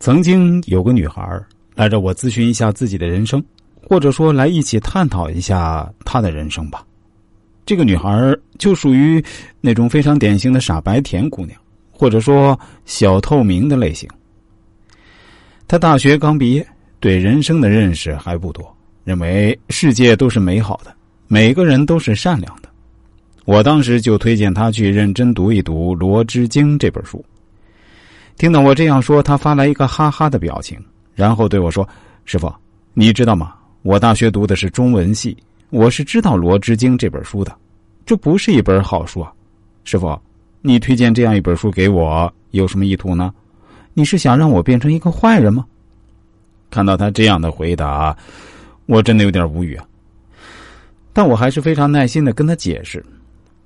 曾经有个女孩来找我咨询一下自己的人生，或者说来一起探讨一下她的人生吧。这个女孩就属于那种非常典型的傻白甜姑娘，或者说小透明的类型。她大学刚毕业，对人生的认识还不多，认为世界都是美好的，每个人都是善良的。我当时就推荐她去认真读一读《罗织经》这本书。听到我这样说，他发来一个哈哈的表情，然后对我说：“师傅，你知道吗？我大学读的是中文系，我是知道《罗织经》这本书的，这不是一本好书啊！师傅，你推荐这样一本书给我，有什么意图呢？你是想让我变成一个坏人吗？”看到他这样的回答，我真的有点无语啊。但我还是非常耐心的跟他解释，《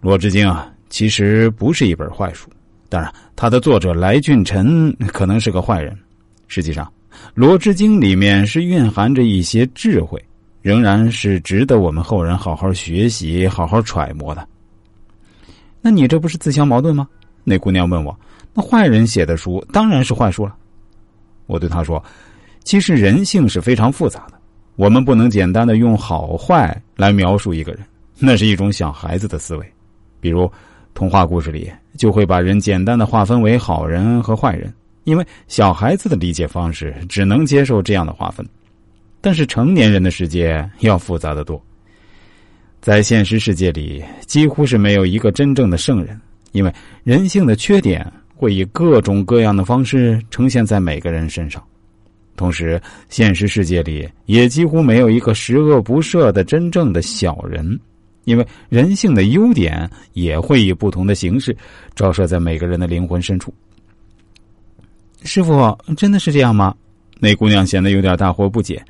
罗织经》啊，其实不是一本坏书。当然，他的作者来俊臣可能是个坏人。实际上，《罗织经》里面是蕴含着一些智慧，仍然是值得我们后人好好学习、好好揣摩的。那你这不是自相矛盾吗？那姑娘问我：“那坏人写的书当然是坏书了。”我对她说：“其实人性是非常复杂的，我们不能简单的用好坏来描述一个人，那是一种小孩子的思维。比如。”童话故事里就会把人简单的划分为好人和坏人，因为小孩子的理解方式只能接受这样的划分。但是成年人的世界要复杂的多，在现实世界里几乎是没有一个真正的圣人，因为人性的缺点会以各种各样的方式呈现在每个人身上。同时，现实世界里也几乎没有一个十恶不赦的真正的小人。因为人性的优点也会以不同的形式照射在每个人的灵魂深处。师傅，真的是这样吗？那姑娘显得有点大惑不解。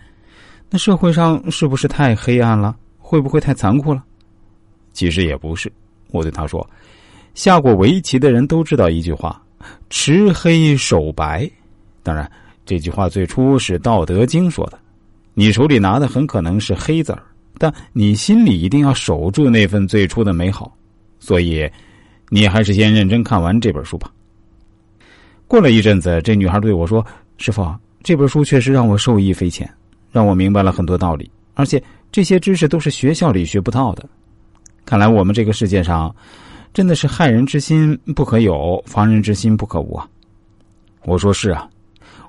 那社会上是不是太黑暗了？会不会太残酷了？其实也不是。我对她说：“下过围棋的人都知道一句话，持黑守白。当然，这句话最初是《道德经》说的。你手里拿的很可能是黑子儿。”但你心里一定要守住那份最初的美好，所以，你还是先认真看完这本书吧。过了一阵子，这女孩对我说：“师傅，这本书确实让我受益匪浅，让我明白了很多道理，而且这些知识都是学校里学不到的。看来我们这个世界上，真的是害人之心不可有，防人之心不可无啊。”我说：“是啊，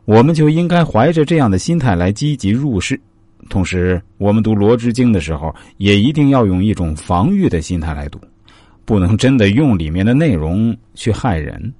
我们就应该怀着这样的心态来积极入世。”同时，我们读《罗织经》的时候，也一定要用一种防御的心态来读，不能真的用里面的内容去害人。